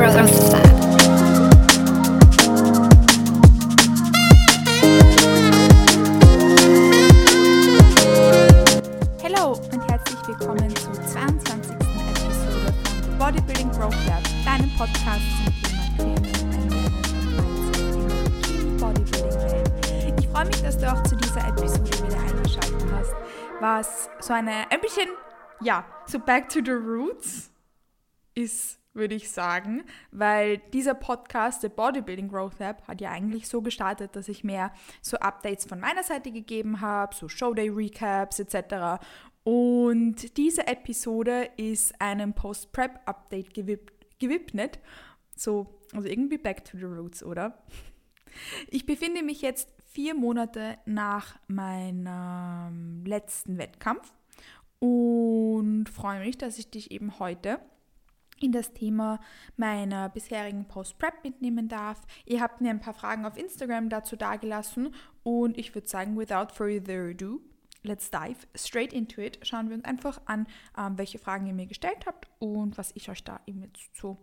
Hallo und herzlich willkommen zur 22. Episode von Bodybuilding Growth Lab, deinem Podcast zum Thema Bikini Bodybuilding. Ich freue mich, dass du auch zu dieser Episode wieder eingeschaltet hast, was so eine ein bisschen, ja, so back to the roots ist würde ich sagen, weil dieser Podcast, der Bodybuilding Growth Lab, hat ja eigentlich so gestartet, dass ich mehr so Updates von meiner Seite gegeben habe, so Showday Recaps etc. Und diese Episode ist einem Post-Prep-Update gewidmet. So, also irgendwie back to the roots, oder? Ich befinde mich jetzt vier Monate nach meinem letzten Wettkampf und freue mich, dass ich dich eben heute in das Thema meiner bisherigen Post-Prep mitnehmen darf. Ihr habt mir ein paar Fragen auf Instagram dazu dagelassen und ich würde sagen, without further ado, let's dive straight into it. Schauen wir uns einfach an, ähm, welche Fragen ihr mir gestellt habt und was ich euch da eben jetzt so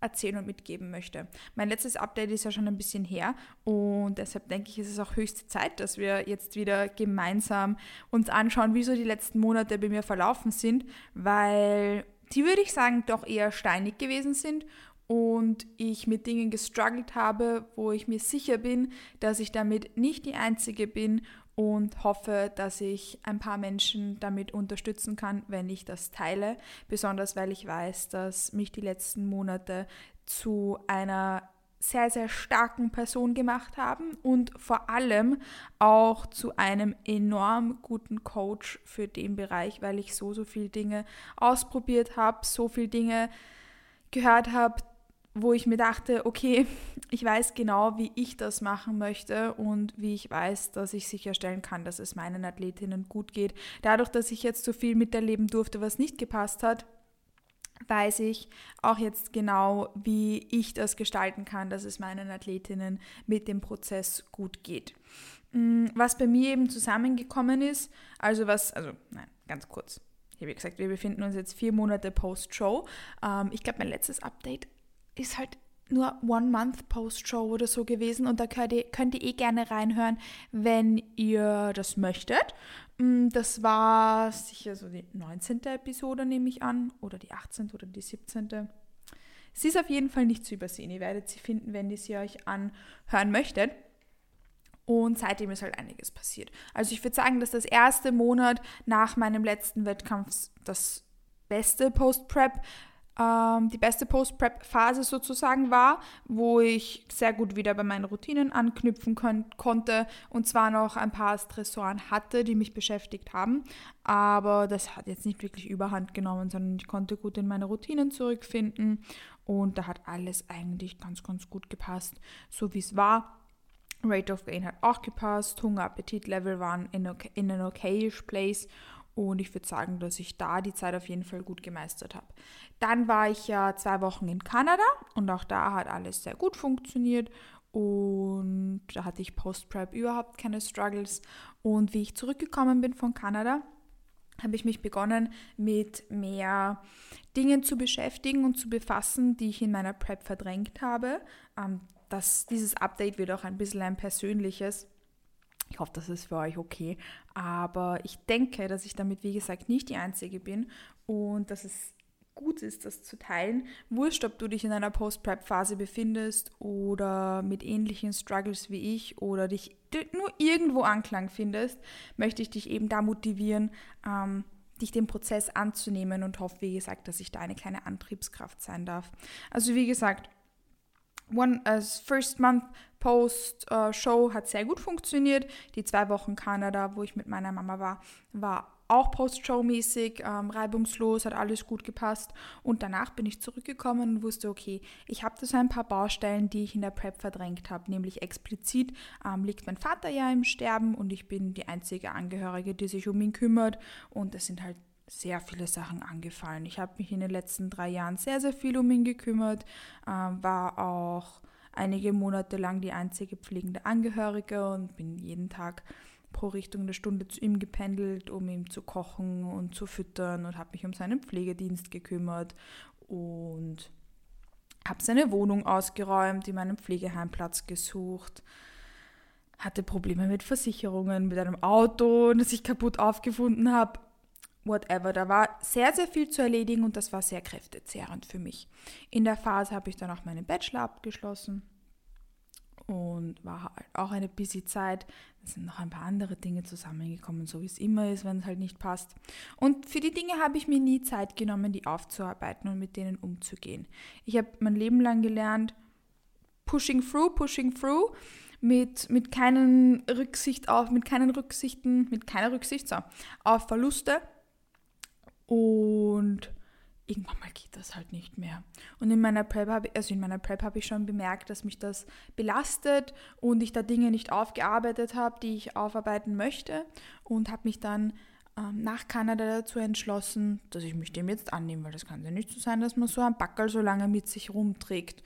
erzählen und mitgeben möchte. Mein letztes Update ist ja schon ein bisschen her und deshalb denke ich, ist es auch höchste Zeit, dass wir jetzt wieder gemeinsam uns anschauen, wie so die letzten Monate bei mir verlaufen sind, weil die würde ich sagen doch eher steinig gewesen sind und ich mit Dingen gestruggelt habe, wo ich mir sicher bin, dass ich damit nicht die Einzige bin und hoffe, dass ich ein paar Menschen damit unterstützen kann, wenn ich das teile. Besonders weil ich weiß, dass mich die letzten Monate zu einer sehr, sehr starken Person gemacht haben und vor allem auch zu einem enorm guten Coach für den Bereich, weil ich so, so viele Dinge ausprobiert habe, so viele Dinge gehört habe, wo ich mir dachte, okay, ich weiß genau, wie ich das machen möchte und wie ich weiß, dass ich sicherstellen kann, dass es meinen Athletinnen gut geht. Dadurch, dass ich jetzt so viel miterleben durfte, was nicht gepasst hat, weiß ich auch jetzt genau, wie ich das gestalten kann, dass es meinen Athletinnen mit dem Prozess gut geht. Mm, was bei mir eben zusammengekommen ist, also was, also nein, ganz kurz. Habe gesagt, wir befinden uns jetzt vier Monate post-Show. Ähm, ich glaube, mein letztes Update ist halt nur One Month Post-Show oder so gewesen und da könnt ihr, könnt ihr eh gerne reinhören, wenn ihr das möchtet. Mm, das war sicher so die 19. Episode, nehme ich an, oder die 18. oder die 17. Sie ist auf jeden Fall nicht zu übersehen. Ihr werdet sie finden, wenn ihr sie euch anhören möchtet. Und seitdem ist halt einiges passiert. Also ich würde sagen, dass das erste Monat nach meinem letzten Wettkampf das beste Post-Prep ähm, die beste Post-Prep-Phase sozusagen war, wo ich sehr gut wieder bei meinen Routinen anknüpfen konnte und zwar noch ein paar Stressoren hatte, die mich beschäftigt haben, aber das hat jetzt nicht wirklich überhand genommen, sondern ich konnte gut in meine Routinen zurückfinden und da hat alles eigentlich ganz, ganz gut gepasst, so wie es war. Rate of Gain hat auch gepasst, Hunger, Appetit-Level waren in, okay, in an okayish place und ich würde sagen, dass ich da die Zeit auf jeden Fall gut gemeistert habe. Dann war ich ja zwei Wochen in Kanada und auch da hat alles sehr gut funktioniert. Und da hatte ich Post-Prep überhaupt keine Struggles. Und wie ich zurückgekommen bin von Kanada, habe ich mich begonnen, mit mehr Dingen zu beschäftigen und zu befassen, die ich in meiner Prep verdrängt habe. Ähm, das, dieses Update wird auch ein bisschen ein persönliches ich hoffe, das ist für euch okay. Aber ich denke, dass ich damit, wie gesagt, nicht die Einzige bin und dass es gut ist, das zu teilen. Wurscht, ob du dich in einer Post-Prep-Phase befindest oder mit ähnlichen Struggles wie ich oder dich nur irgendwo Anklang findest, möchte ich dich eben da motivieren, ähm, dich dem Prozess anzunehmen und hoffe, wie gesagt, dass ich da eine kleine Antriebskraft sein darf. Also wie gesagt, One as First Month Post uh, Show hat sehr gut funktioniert. Die zwei Wochen Kanada, wo ich mit meiner Mama war, war auch Post-Show-mäßig, ähm, reibungslos, hat alles gut gepasst. Und danach bin ich zurückgekommen und wusste, okay, ich habe da so ein paar Baustellen, die ich in der Prep verdrängt habe. Nämlich explizit ähm, liegt mein Vater ja im Sterben und ich bin die einzige Angehörige, die sich um ihn kümmert. Und das sind halt sehr viele Sachen angefallen. Ich habe mich in den letzten drei Jahren sehr, sehr viel um ihn gekümmert, äh, war auch einige Monate lang die einzige pflegende Angehörige und bin jeden Tag pro Richtung eine Stunde zu ihm gependelt, um ihm zu kochen und zu füttern und habe mich um seinen Pflegedienst gekümmert und habe seine Wohnung ausgeräumt, ihm einen Pflegeheimplatz gesucht, hatte Probleme mit Versicherungen, mit einem Auto, das ich kaputt aufgefunden habe. Whatever. Da war sehr, sehr viel zu erledigen und das war sehr kräftezehrend für mich. In der Phase habe ich dann auch meinen Bachelor abgeschlossen und war halt auch eine busy Zeit. Es sind noch ein paar andere Dinge zusammengekommen, so wie es immer ist, wenn es halt nicht passt. Und für die Dinge habe ich mir nie Zeit genommen, die aufzuarbeiten und mit denen umzugehen. Ich habe mein Leben lang gelernt, pushing through, pushing through, mit, mit keinen Rücksicht auf, mit keinen Rücksichten, mit keiner Rücksicht so, auf Verluste. Und irgendwann mal geht das halt nicht mehr. Und in meiner Prep habe also in meiner Prep habe ich schon bemerkt, dass mich das belastet und ich da Dinge nicht aufgearbeitet habe, die ich aufarbeiten möchte und habe mich dann ähm, nach Kanada dazu entschlossen, dass ich mich dem jetzt annehme, weil das kann ja nicht so sein, dass man so einen Backel so lange mit sich rumträgt.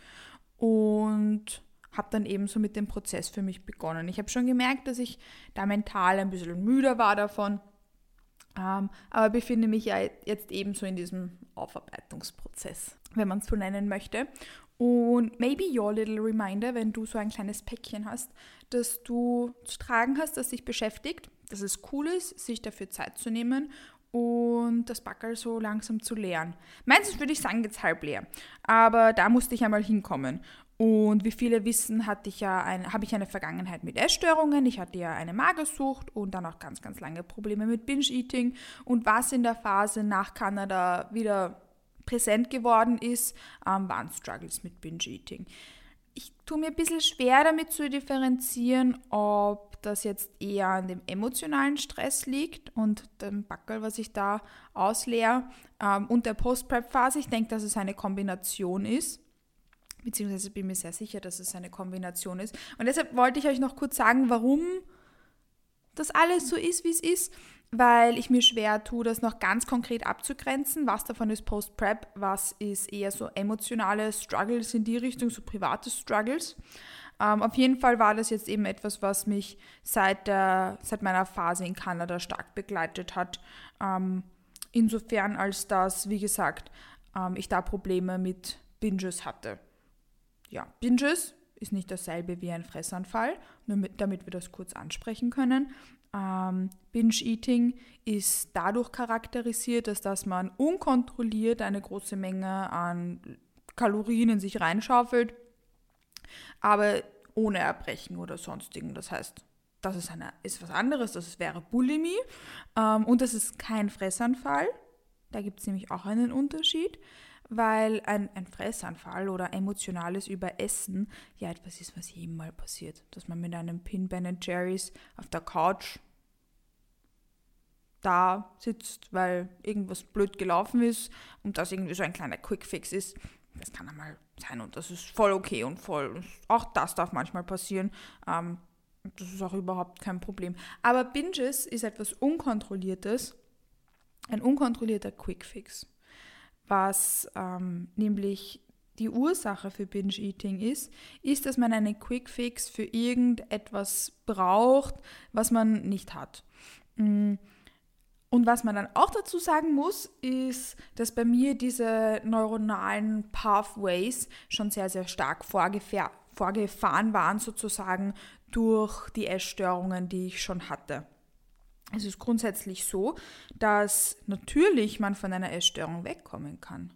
Und habe dann eben so mit dem Prozess für mich begonnen. Ich habe schon gemerkt, dass ich da mental ein bisschen müder war davon aber befinde mich ja jetzt ebenso in diesem Aufarbeitungsprozess, wenn man es so nennen möchte. Und maybe your little reminder, wenn du so ein kleines Päckchen hast, das du zu tragen hast, das dich beschäftigt, dass es cool ist, sich dafür Zeit zu nehmen und das Backel so langsam zu leeren. Meistens würde ich sagen, jetzt halb leer. Aber da musste ich einmal hinkommen. Und wie viele wissen, hatte ich ja ein, habe ich eine Vergangenheit mit Essstörungen. Ich hatte ja eine Magersucht und dann auch ganz, ganz lange Probleme mit Binge-Eating. Und was in der Phase nach Kanada wieder präsent geworden ist, ähm, waren Struggles mit Binge-Eating. Ich tue mir ein bisschen schwer damit zu differenzieren, ob das jetzt eher an dem emotionalen Stress liegt und dem Backel, was ich da ausleere, ähm, und der Post-Prep-Phase. Ich denke, dass es eine Kombination ist beziehungsweise bin mir sehr sicher, dass es eine Kombination ist. Und deshalb wollte ich euch noch kurz sagen, warum das alles so ist, wie es ist, weil ich mir schwer tue, das noch ganz konkret abzugrenzen. Was davon ist Post-Prep, was ist eher so emotionale Struggles in die Richtung, so private Struggles. Ähm, auf jeden Fall war das jetzt eben etwas, was mich seit, der, seit meiner Phase in Kanada stark begleitet hat. Ähm, insofern als dass, wie gesagt, ähm, ich da Probleme mit Binges hatte ja, Binges ist nicht dasselbe wie ein Fressanfall, nur mit, damit wir das kurz ansprechen können. Ähm, Binge-Eating ist dadurch charakterisiert, dass, dass man unkontrolliert eine große Menge an Kalorien in sich reinschaufelt, aber ohne Erbrechen oder sonstigen. Das heißt, das ist, eine, ist was anderes, das wäre Bulimie ähm, und das ist kein Fressanfall. Da gibt es nämlich auch einen Unterschied weil ein, ein Fressanfall oder emotionales Überessen ja etwas ist, was jedem mal passiert. Dass man mit einem Pin Ben Jerry's auf der Couch da sitzt, weil irgendwas blöd gelaufen ist und das irgendwie so ein kleiner Quickfix ist. Das kann einmal sein und das ist voll okay und voll. Auch das darf manchmal passieren. Ähm, das ist auch überhaupt kein Problem. Aber Binges ist etwas Unkontrolliertes, ein unkontrollierter Quickfix was ähm, nämlich die Ursache für Binge-Eating ist, ist, dass man einen Quick-Fix für irgendetwas braucht, was man nicht hat. Mm. Und was man dann auch dazu sagen muss, ist, dass bei mir diese neuronalen Pathways schon sehr, sehr stark vorgefahren waren, sozusagen durch die Essstörungen, die ich schon hatte. Es ist grundsätzlich so, dass natürlich man von einer Essstörung wegkommen kann.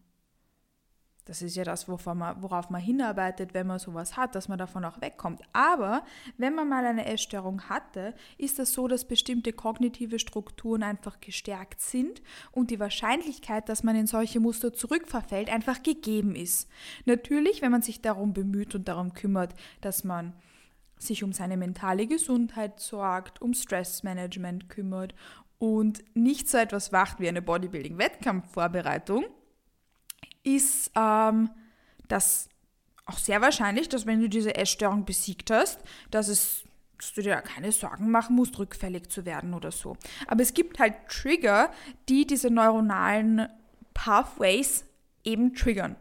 Das ist ja das, worauf man hinarbeitet, wenn man sowas hat, dass man davon auch wegkommt. Aber wenn man mal eine Essstörung hatte, ist das so, dass bestimmte kognitive Strukturen einfach gestärkt sind und die Wahrscheinlichkeit, dass man in solche Muster zurückverfällt, einfach gegeben ist. Natürlich, wenn man sich darum bemüht und darum kümmert, dass man sich um seine mentale Gesundheit sorgt, um Stressmanagement kümmert und nicht so etwas macht wie eine Bodybuilding-Wettkampfvorbereitung, ist ähm, das auch sehr wahrscheinlich, dass wenn du diese Essstörung besiegt hast, dass es dass du dir keine Sorgen machen musst, rückfällig zu werden oder so. Aber es gibt halt Trigger, die diese neuronalen Pathways eben triggern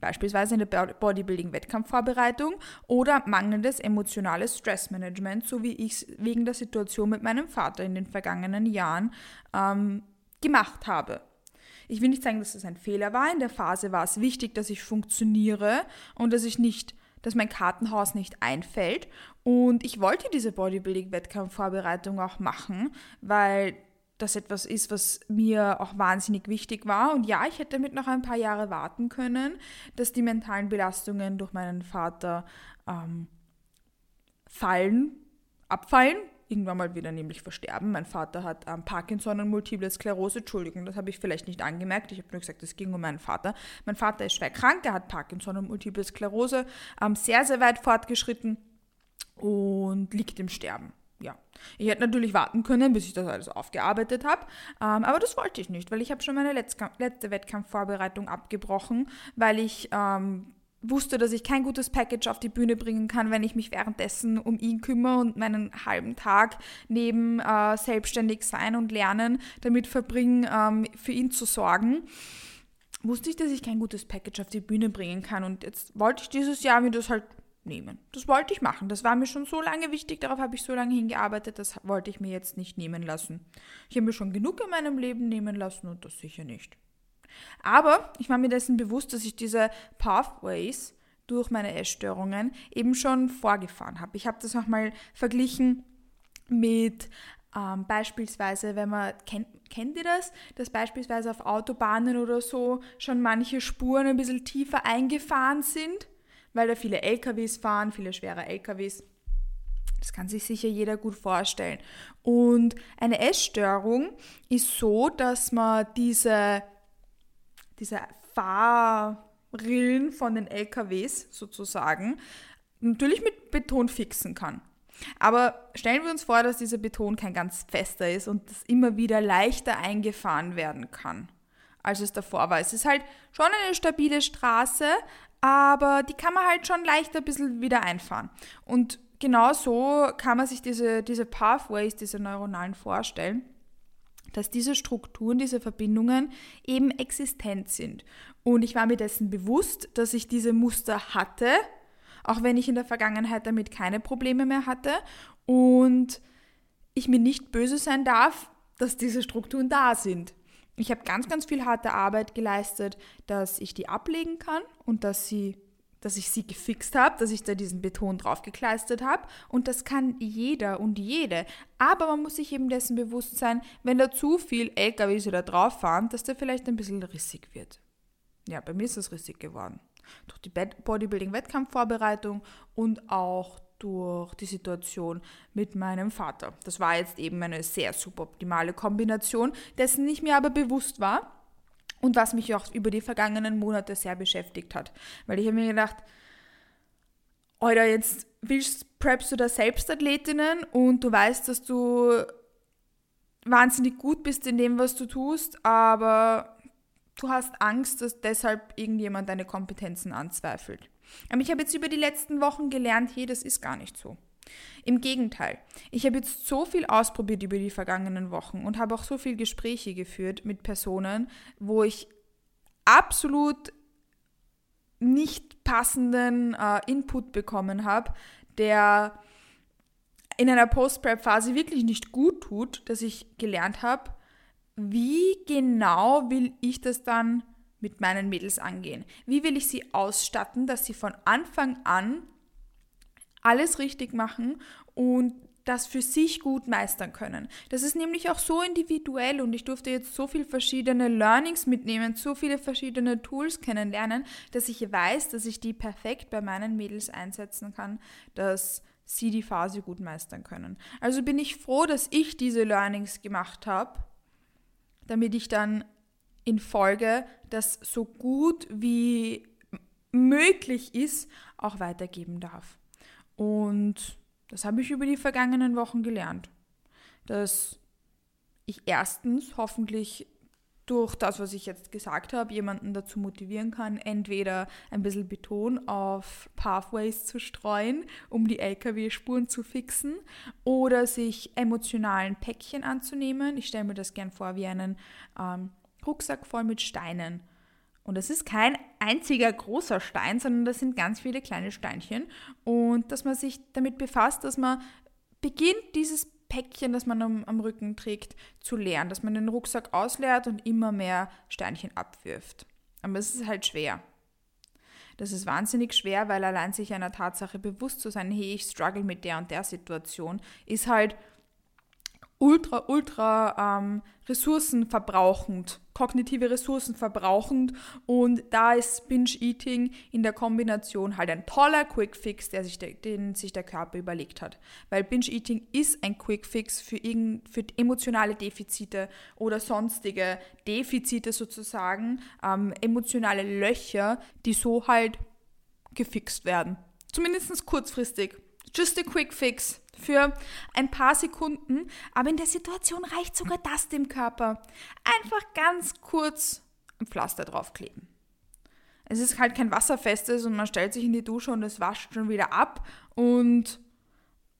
beispielsweise in der Bodybuilding-Wettkampfvorbereitung oder mangelndes emotionales Stressmanagement, so wie ich es wegen der Situation mit meinem Vater in den vergangenen Jahren ähm, gemacht habe. ich will nicht sagen, dass das ein Fehler war. In der Phase war es wichtig, dass ich funktioniere und dass ich nicht, dass mein Kartenhaus nicht einfällt. Und ich wollte diese Bodybuilding-Wettkampfvorbereitung auch machen, weil das etwas ist, was mir auch wahnsinnig wichtig war. Und ja, ich hätte damit noch ein paar Jahre warten können, dass die mentalen Belastungen durch meinen Vater ähm, fallen, abfallen, irgendwann mal wieder nämlich versterben. Mein Vater hat ähm, Parkinson und Multiple Sklerose. Entschuldigung, das habe ich vielleicht nicht angemerkt. Ich habe nur gesagt, es ging um meinen Vater. Mein Vater ist schwer krank, er hat Parkinson und Multiple Sklerose, ähm, sehr, sehr weit fortgeschritten und liegt im Sterben. Ja, ich hätte natürlich warten können, bis ich das alles aufgearbeitet habe, ähm, aber das wollte ich nicht, weil ich habe schon meine letzte, letzte Wettkampfvorbereitung abgebrochen, weil ich ähm, wusste, dass ich kein gutes Package auf die Bühne bringen kann, wenn ich mich währenddessen um ihn kümmere und meinen halben Tag neben äh, selbstständig sein und lernen damit verbringe, ähm, für ihn zu sorgen. Wusste ich, dass ich kein gutes Package auf die Bühne bringen kann und jetzt wollte ich dieses Jahr mir das halt nehmen. Das wollte ich machen. Das war mir schon so lange wichtig, darauf habe ich so lange hingearbeitet, das wollte ich mir jetzt nicht nehmen lassen. Ich habe mir schon genug in meinem Leben nehmen lassen und das sicher nicht. Aber ich war mir dessen bewusst, dass ich diese Pathways durch meine Essstörungen eben schon vorgefahren habe. Ich habe das nochmal verglichen mit ähm, beispielsweise, wenn man, kennt, kennt ihr das? Dass beispielsweise auf Autobahnen oder so schon manche Spuren ein bisschen tiefer eingefahren sind, weil da viele LKWs fahren, viele schwere LKWs. Das kann sich sicher jeder gut vorstellen. Und eine Essstörung ist so, dass man diese diese Fahrrillen von den LKWs sozusagen natürlich mit Beton fixen kann. Aber stellen wir uns vor, dass dieser Beton kein ganz fester ist und das immer wieder leichter eingefahren werden kann, als es davor war. Es ist halt schon eine stabile Straße, aber die kann man halt schon leichter ein bisschen wieder einfahren. Und genau so kann man sich diese, diese Pathways, diese neuronalen vorstellen dass diese Strukturen, diese Verbindungen eben existent sind. Und ich war mir dessen bewusst, dass ich diese Muster hatte, auch wenn ich in der Vergangenheit damit keine Probleme mehr hatte. Und ich mir nicht böse sein darf, dass diese Strukturen da sind. Ich habe ganz, ganz viel harte Arbeit geleistet, dass ich die ablegen kann und dass sie dass ich sie gefixt habe, dass ich da diesen Beton draufgekleistert habe. Und das kann jeder und jede. Aber man muss sich eben dessen bewusst sein, wenn da zu viel LKWs da drauf fahren, dass der vielleicht ein bisschen rissig wird. Ja, bei mir ist das rissig geworden. Durch die Bodybuilding-Wettkampfvorbereitung und auch durch die Situation mit meinem Vater. Das war jetzt eben eine sehr suboptimale Kombination, dessen ich mir aber bewusst war und was mich auch über die vergangenen Monate sehr beschäftigt hat. Weil ich habe mir gedacht, Alter, jetzt willst, preppst du da Selbstathletinnen und du weißt, dass du wahnsinnig gut bist in dem, was du tust, aber du hast Angst, dass deshalb irgendjemand deine Kompetenzen anzweifelt. Aber ich habe jetzt über die letzten Wochen gelernt, hey, das ist gar nicht so. Im Gegenteil, ich habe jetzt so viel ausprobiert über die vergangenen Wochen und habe auch so viele Gespräche geführt mit Personen, wo ich absolut nicht passenden äh, Input bekommen habe, der in einer Post-Prep-Phase wirklich nicht gut tut, dass ich gelernt habe, wie genau will ich das dann mit meinen Mädels angehen? Wie will ich sie ausstatten, dass sie von Anfang an alles richtig machen und das für sich gut meistern können. Das ist nämlich auch so individuell und ich durfte jetzt so viele verschiedene Learnings mitnehmen, so viele verschiedene Tools kennenlernen, dass ich weiß, dass ich die perfekt bei meinen Mädels einsetzen kann, dass sie die Phase gut meistern können. Also bin ich froh, dass ich diese Learnings gemacht habe, damit ich dann in Folge das so gut wie möglich ist auch weitergeben darf. Und das habe ich über die vergangenen Wochen gelernt. Dass ich erstens hoffentlich durch das, was ich jetzt gesagt habe, jemanden dazu motivieren kann, entweder ein bisschen Beton auf Pathways zu streuen, um die Lkw-Spuren zu fixen, oder sich emotionalen Päckchen anzunehmen. Ich stelle mir das gern vor wie einen ähm, Rucksack voll mit Steinen und es ist kein einziger großer Stein, sondern das sind ganz viele kleine Steinchen. Und dass man sich damit befasst, dass man beginnt, dieses Päckchen, das man am, am Rücken trägt, zu leeren, dass man den Rucksack ausleert und immer mehr Steinchen abwirft. Aber es ist halt schwer. Das ist wahnsinnig schwer, weil allein sich einer Tatsache bewusst zu sein, hey, ich struggle mit der und der Situation, ist halt ultra, ultra ähm, ressourcenverbrauchend, kognitive Ressourcen verbrauchend und da ist Binge-Eating in der Kombination halt ein toller Quick-Fix, der sich der, den sich der Körper überlegt hat. Weil Binge-Eating ist ein Quick-Fix für, für emotionale Defizite oder sonstige Defizite sozusagen, ähm, emotionale Löcher, die so halt gefixt werden. Zumindest kurzfristig. Just a quick fix für ein paar Sekunden, aber in der Situation reicht sogar das dem Körper. Einfach ganz kurz ein Pflaster draufkleben. Es ist halt kein wasserfestes und man stellt sich in die Dusche und es wascht schon wieder ab und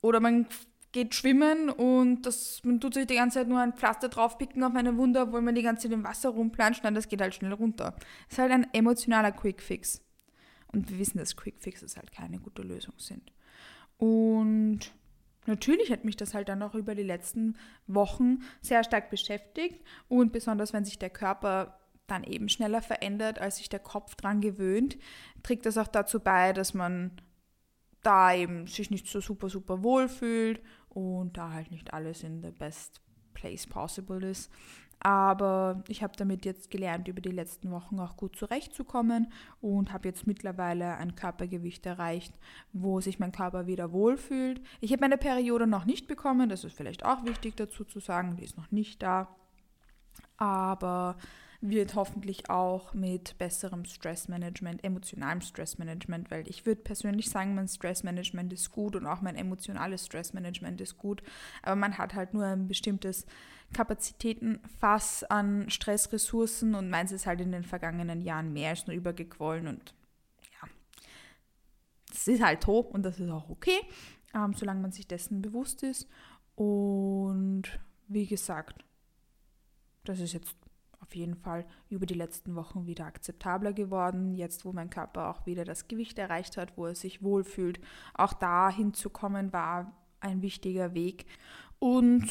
oder man geht schwimmen und das, man tut sich die ganze Zeit nur ein Pflaster draufpicken auf eine Wunde, obwohl man die ganze Zeit im Wasser rumplanscht, nein, das geht halt schnell runter. Das ist halt ein emotionaler Quickfix. Und wir wissen, dass Quickfixes halt keine gute Lösung sind. Und natürlich hat mich das halt dann auch über die letzten Wochen sehr stark beschäftigt und besonders wenn sich der Körper dann eben schneller verändert, als sich der Kopf dran gewöhnt, trägt das auch dazu bei, dass man da eben sich nicht so super, super wohl fühlt und da halt nicht alles in the best place possible ist. Aber ich habe damit jetzt gelernt, über die letzten Wochen auch gut zurechtzukommen und habe jetzt mittlerweile ein Körpergewicht erreicht, wo sich mein Körper wieder wohlfühlt. Ich habe meine Periode noch nicht bekommen, das ist vielleicht auch wichtig dazu zu sagen, die ist noch nicht da. Aber wird hoffentlich auch mit besserem Stressmanagement, emotionalem Stressmanagement, weil ich würde persönlich sagen, mein Stressmanagement ist gut und auch mein emotionales Stressmanagement ist gut, aber man hat halt nur ein bestimmtes Kapazitätenfass an Stressressourcen und meins ist halt in den vergangenen Jahren mehr als nur übergequollen und ja, es ist halt hoch und das ist auch okay, ähm, solange man sich dessen bewusst ist. Und wie gesagt, das ist jetzt auf jeden Fall über die letzten Wochen wieder akzeptabler geworden. Jetzt, wo mein Körper auch wieder das Gewicht erreicht hat, wo er sich wohlfühlt, auch da hinzukommen, war ein wichtiger Weg. Und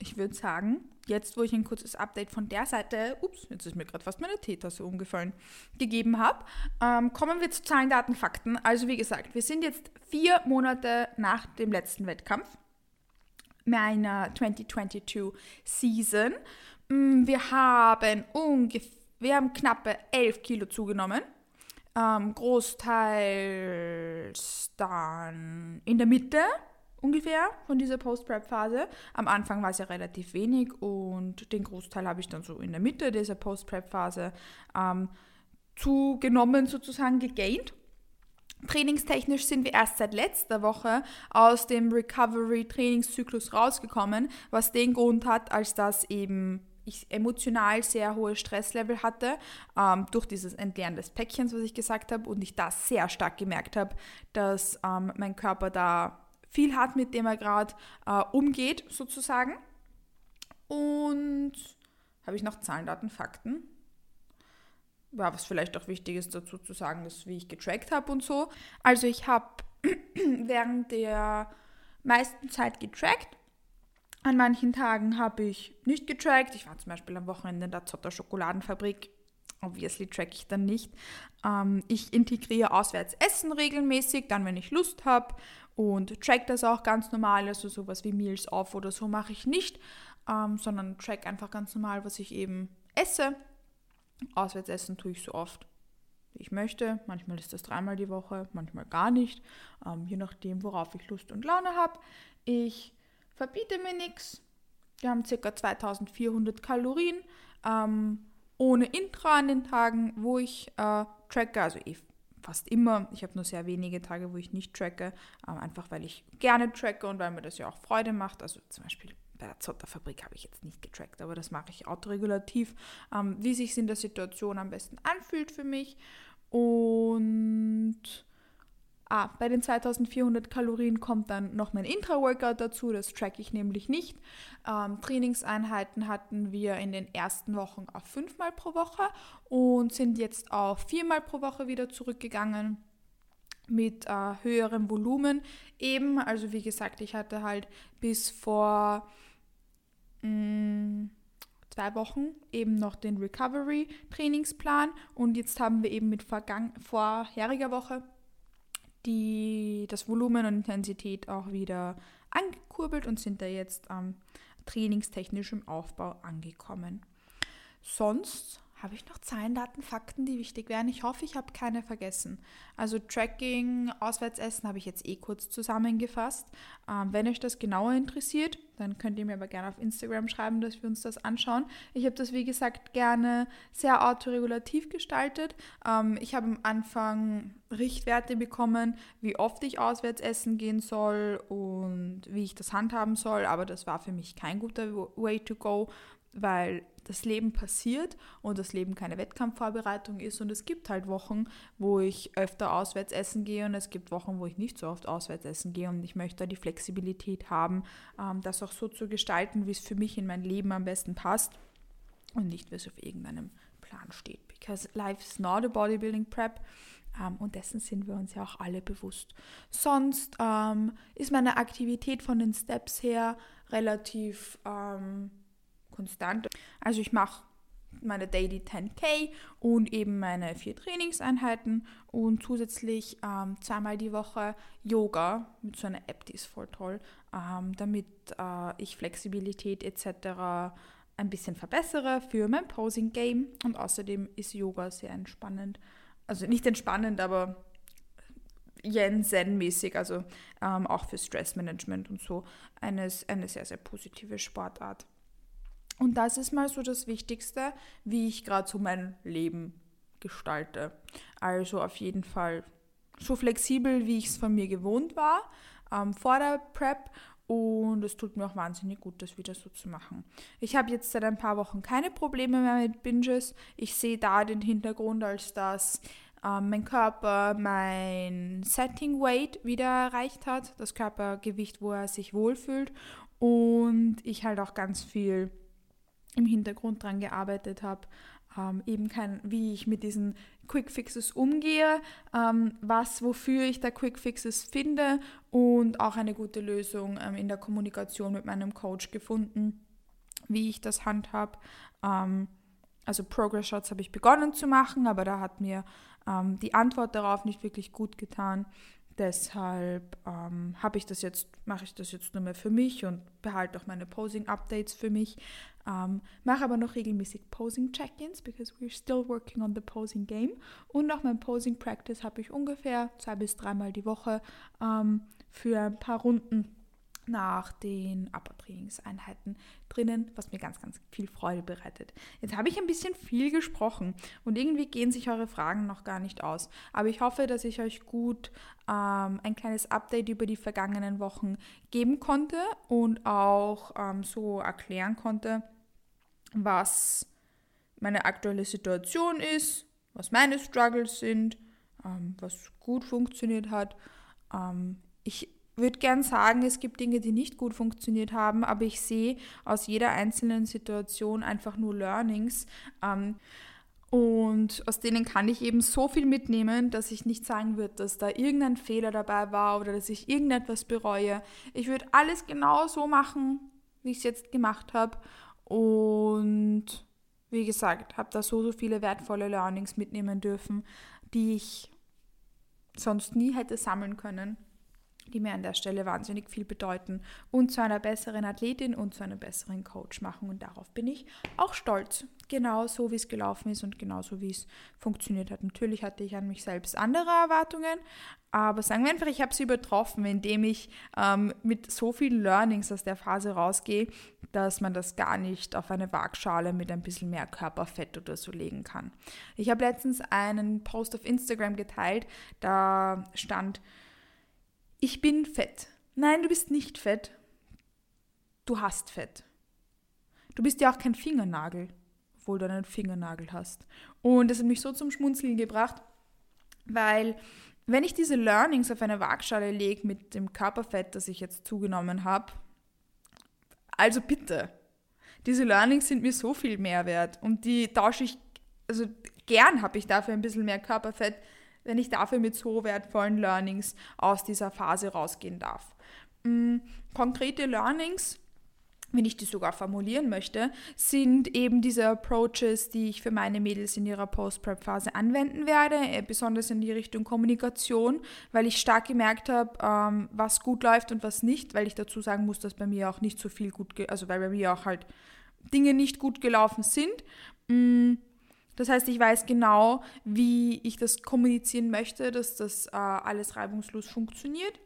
ich würde sagen, jetzt, wo ich ein kurzes Update von der Seite, ups, jetzt ist mir gerade fast meine Teetasse umgefallen, gegeben habe, ähm, kommen wir zu Zahlen, Daten, Fakten. Also wie gesagt, wir sind jetzt vier Monate nach dem letzten Wettkampf meiner 2022 Season. Mm, wir haben ungefähr, wir haben knappe 11 Kilo zugenommen. Ähm, großteils dann in der Mitte ungefähr von dieser Post-Prep-Phase. Am Anfang war es ja relativ wenig und den Großteil habe ich dann so in der Mitte dieser Post-Prep-Phase ähm, zugenommen, sozusagen gegaint. Trainingstechnisch sind wir erst seit letzter Woche aus dem Recovery-Trainingszyklus rausgekommen, was den Grund hat, als dass eben ich emotional sehr hohe Stresslevel hatte ähm, durch dieses Entleeren des Päckchens, was ich gesagt habe, und ich da sehr stark gemerkt habe, dass ähm, mein Körper da viel hat, mit dem er gerade äh, umgeht, sozusagen. Und habe ich noch Zahlen, Daten, Fakten? Ja, was vielleicht auch wichtig ist dazu zu sagen, ist, wie ich getrackt habe und so. Also ich habe während der meisten Zeit getrackt an manchen Tagen habe ich nicht getrackt. Ich war zum Beispiel am Wochenende in der Zotter Schokoladenfabrik. Obviously track ich dann nicht. Ähm, ich integriere auswärts Essen regelmäßig, dann wenn ich Lust habe und track das auch ganz normal. Also sowas wie Meals off oder so mache ich nicht, ähm, sondern track einfach ganz normal, was ich eben esse. Auswärts essen tue ich so oft, wie ich möchte. Manchmal ist das dreimal die Woche, manchmal gar nicht, ähm, je nachdem, worauf ich Lust und Laune habe. Ich verbiete mir nichts. Wir haben ca. 2400 Kalorien ähm, ohne Intra an den Tagen, wo ich äh, tracke, also eh fast immer. Ich habe nur sehr wenige Tage, wo ich nicht tracke, äh, einfach weil ich gerne tracke und weil mir das ja auch Freude macht. Also zum Beispiel bei der Zotterfabrik habe ich jetzt nicht getrackt, aber das mache ich autoregulativ, ähm, wie sich in der Situation am besten anfühlt für mich. Und Ah, bei den 2400 Kalorien kommt dann noch mein Intra-Workout dazu, das track ich nämlich nicht. Ähm, Trainingseinheiten hatten wir in den ersten Wochen auf fünfmal pro Woche und sind jetzt auf viermal pro Woche wieder zurückgegangen. mit äh, höherem Volumen eben. Also wie gesagt, ich hatte halt bis vor mh, mm, zwei Wochen eben noch den Recovery-Trainingsplan und jetzt haben wir eben mit vorheriger Woche die, das Volumen und Intensität auch wieder angekurbelt und sind da jetzt am ähm, trainingstechnischen Aufbau angekommen. Sonst habe ich noch Zahlen, Daten, Fakten, die wichtig wären? Ich hoffe, ich habe keine vergessen. Also Tracking, Auswärtsessen habe ich jetzt eh kurz zusammengefasst. Ähm, wenn euch das genauer interessiert, dann könnt ihr mir aber gerne auf Instagram schreiben, dass wir uns das anschauen. Ich habe das, wie gesagt, gerne sehr autoregulativ gestaltet. Ähm, ich habe am Anfang Richtwerte bekommen, wie oft ich auswärts essen gehen soll und wie ich das handhaben soll, aber das war für mich kein guter Way to go, weil das Leben passiert und das Leben keine Wettkampfvorbereitung ist und es gibt halt Wochen, wo ich öfter auswärts essen gehe und es gibt Wochen, wo ich nicht so oft auswärts essen gehe und ich möchte die Flexibilität haben, ähm, das auch so zu gestalten, wie es für mich in mein Leben am besten passt und nicht, wie es auf irgendeinem Plan steht. Because life is not a bodybuilding prep ähm, und dessen sind wir uns ja auch alle bewusst. Sonst ähm, ist meine Aktivität von den Steps her relativ ähm, konstant. Also ich mache meine Daily 10K und eben meine vier Trainingseinheiten und zusätzlich ähm, zweimal die Woche Yoga mit so einer App, die ist voll toll, ähm, damit äh, ich Flexibilität etc. ein bisschen verbessere für mein Posing Game und außerdem ist Yoga sehr entspannend. Also nicht entspannend, aber Yen-Zen-mäßig, also ähm, auch für Stressmanagement und so, eine, eine sehr, sehr positive Sportart. Und das ist mal so das Wichtigste, wie ich gerade so mein Leben gestalte. Also auf jeden Fall so flexibel, wie ich es von mir gewohnt war ähm, vor der Prep. Und es tut mir auch wahnsinnig gut, das wieder so zu machen. Ich habe jetzt seit ein paar Wochen keine Probleme mehr mit Binges. Ich sehe da den Hintergrund, als dass ähm, mein Körper mein Setting Weight wieder erreicht hat, das Körpergewicht, wo er sich wohlfühlt. Und ich halt auch ganz viel im Hintergrund dran gearbeitet habe, ähm, eben kein, wie ich mit diesen Quick Fixes umgehe, ähm, was, wofür ich da Quick Fixes finde und auch eine gute Lösung ähm, in der Kommunikation mit meinem Coach gefunden, wie ich das handhab. Ähm, also Progress Shots habe ich begonnen zu machen, aber da hat mir ähm, die Antwort darauf nicht wirklich gut getan. Deshalb ähm, habe ich das jetzt, mache ich das jetzt nur mehr für mich und behalte auch meine Posing-Updates für mich. Ähm, mache aber noch regelmäßig Posing-Check-ins, because we're still working on the Posing Game. Und auch mein Posing-Practice habe ich ungefähr zwei bis dreimal die Woche ähm, für ein paar Runden nach den Upper-Trainingseinheiten drinnen, was mir ganz, ganz viel Freude bereitet. Jetzt habe ich ein bisschen viel gesprochen und irgendwie gehen sich eure Fragen noch gar nicht aus. Aber ich hoffe, dass ich euch gut ähm, ein kleines Update über die vergangenen Wochen geben konnte und auch ähm, so erklären konnte, was meine aktuelle Situation ist, was meine Struggles sind, ähm, was gut funktioniert hat. Ähm, ich würde gern sagen, es gibt Dinge, die nicht gut funktioniert haben, aber ich sehe aus jeder einzelnen Situation einfach nur Learnings. Ähm, und aus denen kann ich eben so viel mitnehmen, dass ich nicht sagen würde, dass da irgendein Fehler dabei war oder dass ich irgendetwas bereue. Ich würde alles genau so machen, wie ich es jetzt gemacht habe. Und wie gesagt, habe da so, so viele wertvolle Learnings mitnehmen dürfen, die ich sonst nie hätte sammeln können die mir an der Stelle wahnsinnig viel bedeuten und zu einer besseren Athletin und zu einem besseren Coach machen. Und darauf bin ich auch stolz. Genau so, wie es gelaufen ist und genauso, wie es funktioniert hat. Natürlich hatte ich an mich selbst andere Erwartungen, aber sagen wir einfach, ich habe sie übertroffen, indem ich ähm, mit so vielen Learnings aus der Phase rausgehe, dass man das gar nicht auf eine Waagschale mit ein bisschen mehr Körperfett oder so legen kann. Ich habe letztens einen Post auf Instagram geteilt, da stand, ich bin fett. Nein, du bist nicht fett. Du hast Fett. Du bist ja auch kein Fingernagel, obwohl du einen Fingernagel hast. Und das hat mich so zum Schmunzeln gebracht, weil wenn ich diese Learnings auf eine Waagschale lege mit dem Körperfett, das ich jetzt zugenommen habe, also bitte, diese Learnings sind mir so viel mehr wert und die tausche ich, also gern habe ich dafür ein bisschen mehr Körperfett, wenn ich dafür mit so wertvollen Learnings aus dieser Phase rausgehen darf. Mhm. Konkrete Learnings wenn ich die sogar formulieren möchte, sind eben diese Approaches, die ich für meine Mädels in ihrer Post-Prep-Phase anwenden werde, äh, besonders in die Richtung Kommunikation, weil ich stark gemerkt habe, ähm, was gut läuft und was nicht, weil ich dazu sagen muss, dass bei mir auch nicht so viel gut, also weil bei mir auch halt Dinge nicht gut gelaufen sind. Mm, das heißt, ich weiß genau, wie ich das kommunizieren möchte, dass das äh, alles reibungslos funktioniert.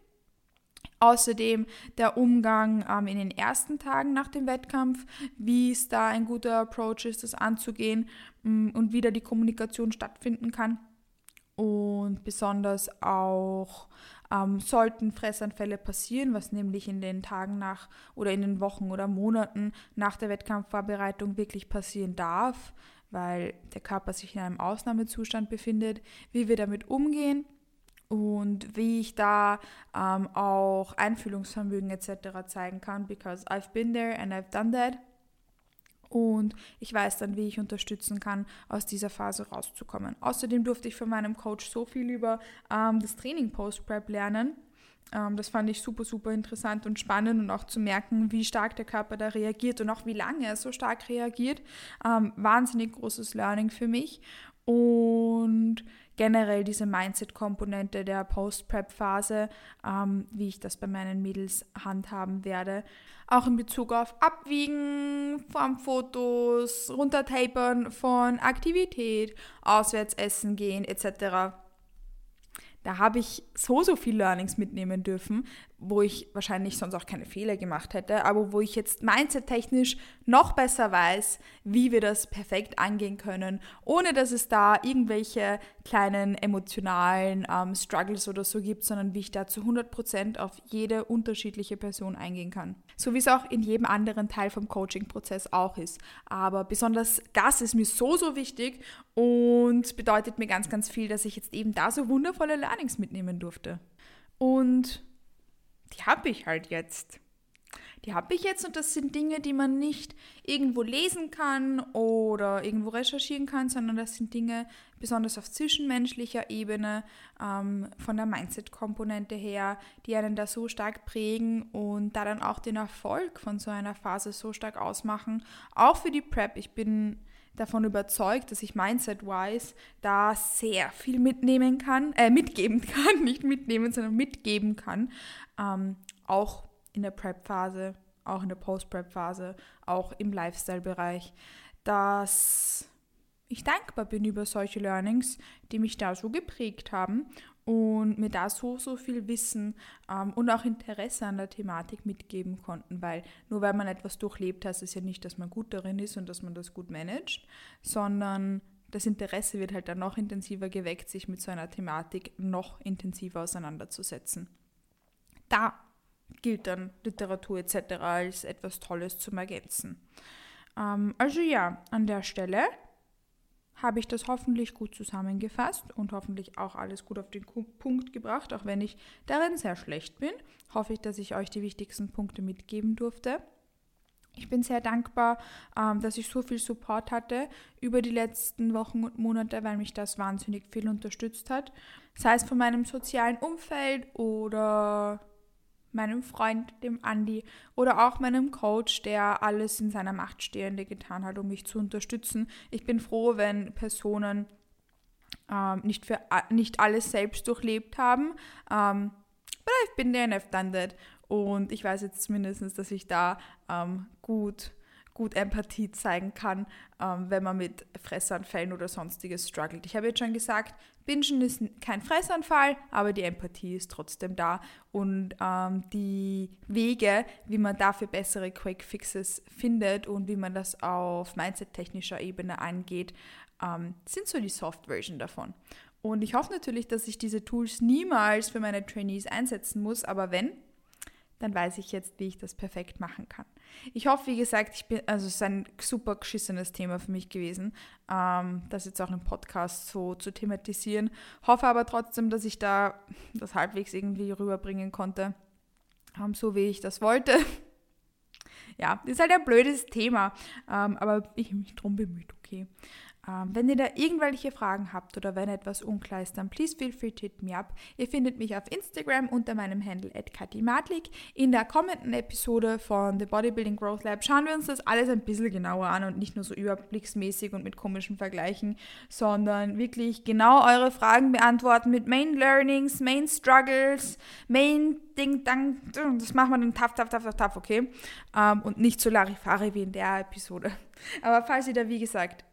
Außerdem der Umgang ähm, in den ersten Tagen nach dem Wettkampf, wie es da ein guter Approach ist, das anzugehen ähm, und wie da die Kommunikation stattfinden kann. Und besonders auch ähm, sollten Fressanfälle passieren, was nämlich in den Tagen nach oder in den Wochen oder Monaten nach der Wettkampfvorbereitung wirklich passieren darf, weil der Körper sich in einem Ausnahmezustand befindet, wie wir damit umgehen und wie ich da ähm, auch Einfühlungsvermögen etc. zeigen kann, because I've been there and I've done that. Und ich weiß dann, wie ich unterstützen kann, aus dieser Phase rauszukommen. Außerdem durfte ich von meinem Coach so viel über ähm, das Training Post-Prep lernen. Ähm, das fand ich super, super interessant und spannend und auch zu merken, wie stark der Körper da reagiert und auch wie lange er so stark reagiert. Ähm, wahnsinnig großes Learning für mich. Und generell diese Mindset-Komponente der Post-Prep-Phase, ähm, wie ich das bei meinen Mädels handhaben werde. Auch in Bezug auf Abwiegen von Fotos, Runtertapern von Aktivität, auswärts essen gehen etc. Da habe ich so, so viel Learnings mitnehmen dürfen, wo ich wahrscheinlich sonst auch keine Fehler gemacht hätte, aber wo ich jetzt mindset-technisch noch besser weiß, wie wir das perfekt angehen können, ohne dass es da irgendwelche kleinen emotionalen ähm, Struggles oder so gibt, sondern wie ich da zu 100% auf jede unterschiedliche Person eingehen kann. So wie es auch in jedem anderen Teil vom Coaching-Prozess auch ist. Aber besonders das ist mir so, so wichtig und bedeutet mir ganz, ganz viel, dass ich jetzt eben da so wundervolle Learnings mitnehmen durfte. Und die habe ich halt jetzt. Die habe ich jetzt und das sind Dinge, die man nicht irgendwo lesen kann oder irgendwo recherchieren kann, sondern das sind Dinge besonders auf zwischenmenschlicher Ebene, ähm, von der Mindset-Komponente her, die einen da so stark prägen und da dann auch den Erfolg von so einer Phase so stark ausmachen. Auch für die Prep. Ich bin davon überzeugt, dass ich mindset-wise da sehr viel mitnehmen kann, äh, mitgeben kann, nicht mitnehmen, sondern mitgeben kann. Ähm, auch in der Prep-Phase, auch in der Post-Prep-Phase, auch im Lifestyle-Bereich, dass ich dankbar bin über solche Learnings, die mich da so geprägt haben und mir da so, so viel Wissen ähm, und auch Interesse an der Thematik mitgeben konnten, weil nur weil man etwas durchlebt, heißt es ja nicht, dass man gut darin ist und dass man das gut managt, sondern das Interesse wird halt dann noch intensiver geweckt, sich mit so einer Thematik noch intensiver auseinanderzusetzen. Da gilt dann Literatur etc. als etwas Tolles zum Ergänzen. Ähm, also ja, an der Stelle habe ich das hoffentlich gut zusammengefasst und hoffentlich auch alles gut auf den Punkt gebracht, auch wenn ich darin sehr schlecht bin. Hoffe ich, dass ich euch die wichtigsten Punkte mitgeben durfte. Ich bin sehr dankbar, ähm, dass ich so viel Support hatte über die letzten Wochen und Monate, weil mich das wahnsinnig viel unterstützt hat. Sei es von meinem sozialen Umfeld oder meinem Freund, dem Andi, oder auch meinem Coach, der alles in seiner Macht Stehende getan hat, um mich zu unterstützen. Ich bin froh, wenn Personen ähm, nicht, für, nicht alles selbst durchlebt haben. Ähm, but I've been there and I've done that. Und ich weiß jetzt zumindest, dass ich da ähm, gut gut Empathie zeigen kann, ähm, wenn man mit Fressanfällen oder sonstiges struggelt. Ich habe jetzt schon gesagt, Bingen ist kein Fressanfall, aber die Empathie ist trotzdem da und ähm, die Wege, wie man dafür bessere Quick Fixes findet und wie man das auf mindset-technischer Ebene angeht, ähm, sind so die Soft-Version davon. Und ich hoffe natürlich, dass ich diese Tools niemals für meine Trainees einsetzen muss, aber wenn, dann weiß ich jetzt, wie ich das perfekt machen kann. Ich hoffe, wie gesagt, ich bin, also es ist ein super geschissenes Thema für mich gewesen, ähm, das jetzt auch im Podcast so zu thematisieren. Hoffe aber trotzdem, dass ich da das halbwegs irgendwie rüberbringen konnte, ähm, so wie ich das wollte. ja, ist halt ein blödes Thema, ähm, aber ich habe mich drum bemüht, okay. Ähm, wenn ihr da irgendwelche Fragen habt oder wenn etwas unklar ist, dann please feel free to hit me up. Ihr findet mich auf Instagram unter meinem Handle @katimatlik. In der kommenden Episode von The Bodybuilding Growth Lab schauen wir uns das alles ein bisschen genauer an und nicht nur so überblicksmäßig und mit komischen Vergleichen, sondern wirklich genau eure Fragen beantworten mit Main Learnings, Main Struggles, Main Ding, Dang, das machen wir dann taff, taff, taff, taff, taff, okay? Ähm, und nicht so Larifari wie in der Episode. Aber falls ihr da, wie gesagt,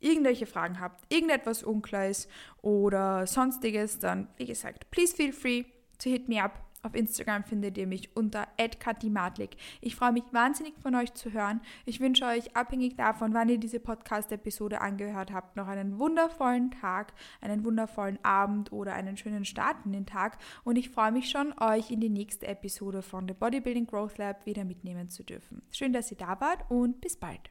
irgendwelche Fragen habt, irgendetwas unklar ist oder sonstiges, dann, wie gesagt, please feel free to hit me up. Auf Instagram findet ihr mich unter @katimatlik. Ich freue mich wahnsinnig von euch zu hören. Ich wünsche euch abhängig davon, wann ihr diese Podcast Episode angehört habt, noch einen wundervollen Tag, einen wundervollen Abend oder einen schönen Start in den Tag und ich freue mich schon euch in die nächste Episode von The Bodybuilding Growth Lab wieder mitnehmen zu dürfen. Schön, dass ihr da wart und bis bald.